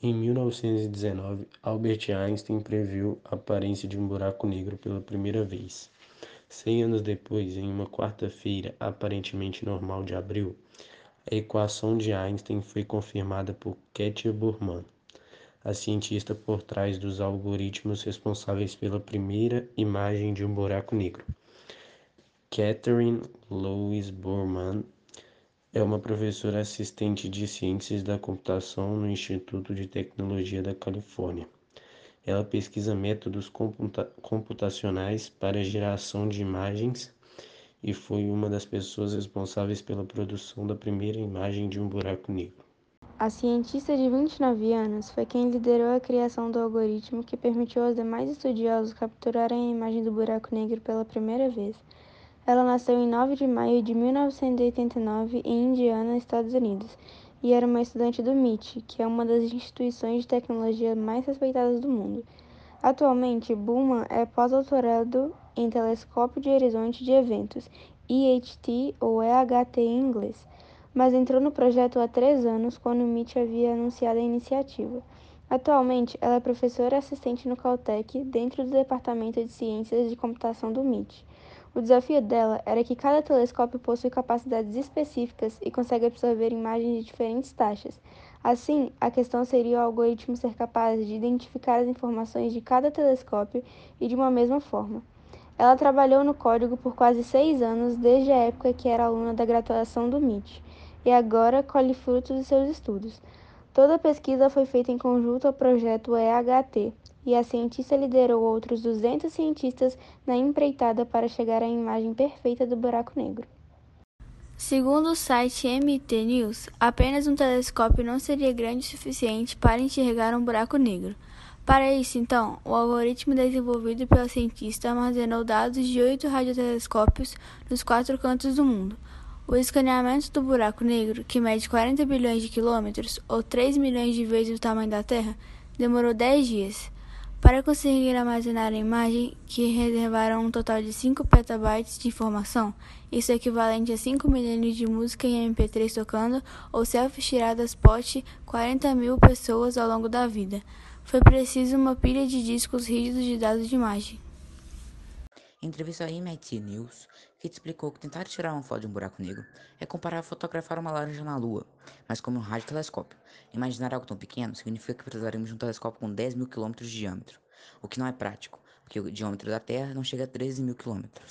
Em 1919, Albert Einstein previu a aparência de um buraco negro pela primeira vez. Cem anos depois, em uma quarta-feira aparentemente normal de abril, a equação de Einstein foi confirmada por Katia Burman, a cientista por trás dos algoritmos responsáveis pela primeira imagem de um buraco negro. Catherine Louise Burman é uma professora assistente de Ciências da Computação no Instituto de Tecnologia da Califórnia. Ela pesquisa métodos computa computacionais para geração de imagens e foi uma das pessoas responsáveis pela produção da primeira imagem de um buraco negro. A cientista de 29 anos foi quem liderou a criação do algoritmo que permitiu aos demais estudiosos capturarem a imagem do buraco negro pela primeira vez. Ela nasceu em 9 de maio de 1989 em Indiana, Estados Unidos, e era uma estudante do MIT, que é uma das instituições de tecnologia mais respeitadas do mundo. Atualmente, Bowman é pós-doutorado em Telescópio de Horizonte de Eventos, EHT ou EHT em inglês, mas entrou no projeto há três anos, quando o MIT havia anunciado a iniciativa. Atualmente, ela é professora assistente no Caltech, dentro do Departamento de Ciências de Computação do MIT. O desafio dela era que cada telescópio possui capacidades específicas e consegue absorver imagens de diferentes taxas. Assim, a questão seria o algoritmo ser capaz de identificar as informações de cada telescópio e de uma mesma forma. Ela trabalhou no código por quase seis anos, desde a época que era aluna da graduação do MIT, e agora colhe frutos de seus estudos. Toda a pesquisa foi feita em conjunto ao projeto EHT, e a cientista liderou outros 200 cientistas na empreitada para chegar à imagem perfeita do buraco negro. Segundo o site MT News, apenas um telescópio não seria grande o suficiente para enxergar um buraco negro. Para isso, então, o algoritmo desenvolvido pela cientista armazenou dados de oito radiotelescópios nos quatro cantos do mundo. O escaneamento do buraco negro, que mede 40 bilhões de quilômetros, ou 3 milhões de vezes o tamanho da Terra, demorou 10 dias. Para conseguir armazenar a imagem, que reservaram um total de 5 petabytes de informação, isso é equivalente a 5 milhões de música em MP3 tocando ou selfies tiradas pote 40 mil pessoas ao longo da vida. Foi preciso uma pilha de discos rígidos de dados de imagem. Entrevista à MIT News, Kate explicou que tentar tirar uma foto de um buraco negro é comparar a fotografar uma laranja na Lua, mas como um radiotelescópio. Imaginar algo tão pequeno significa que precisaremos de um telescópio com 10 mil quilômetros de diâmetro, o que não é prático, porque o diâmetro da Terra não chega a 13 mil quilômetros.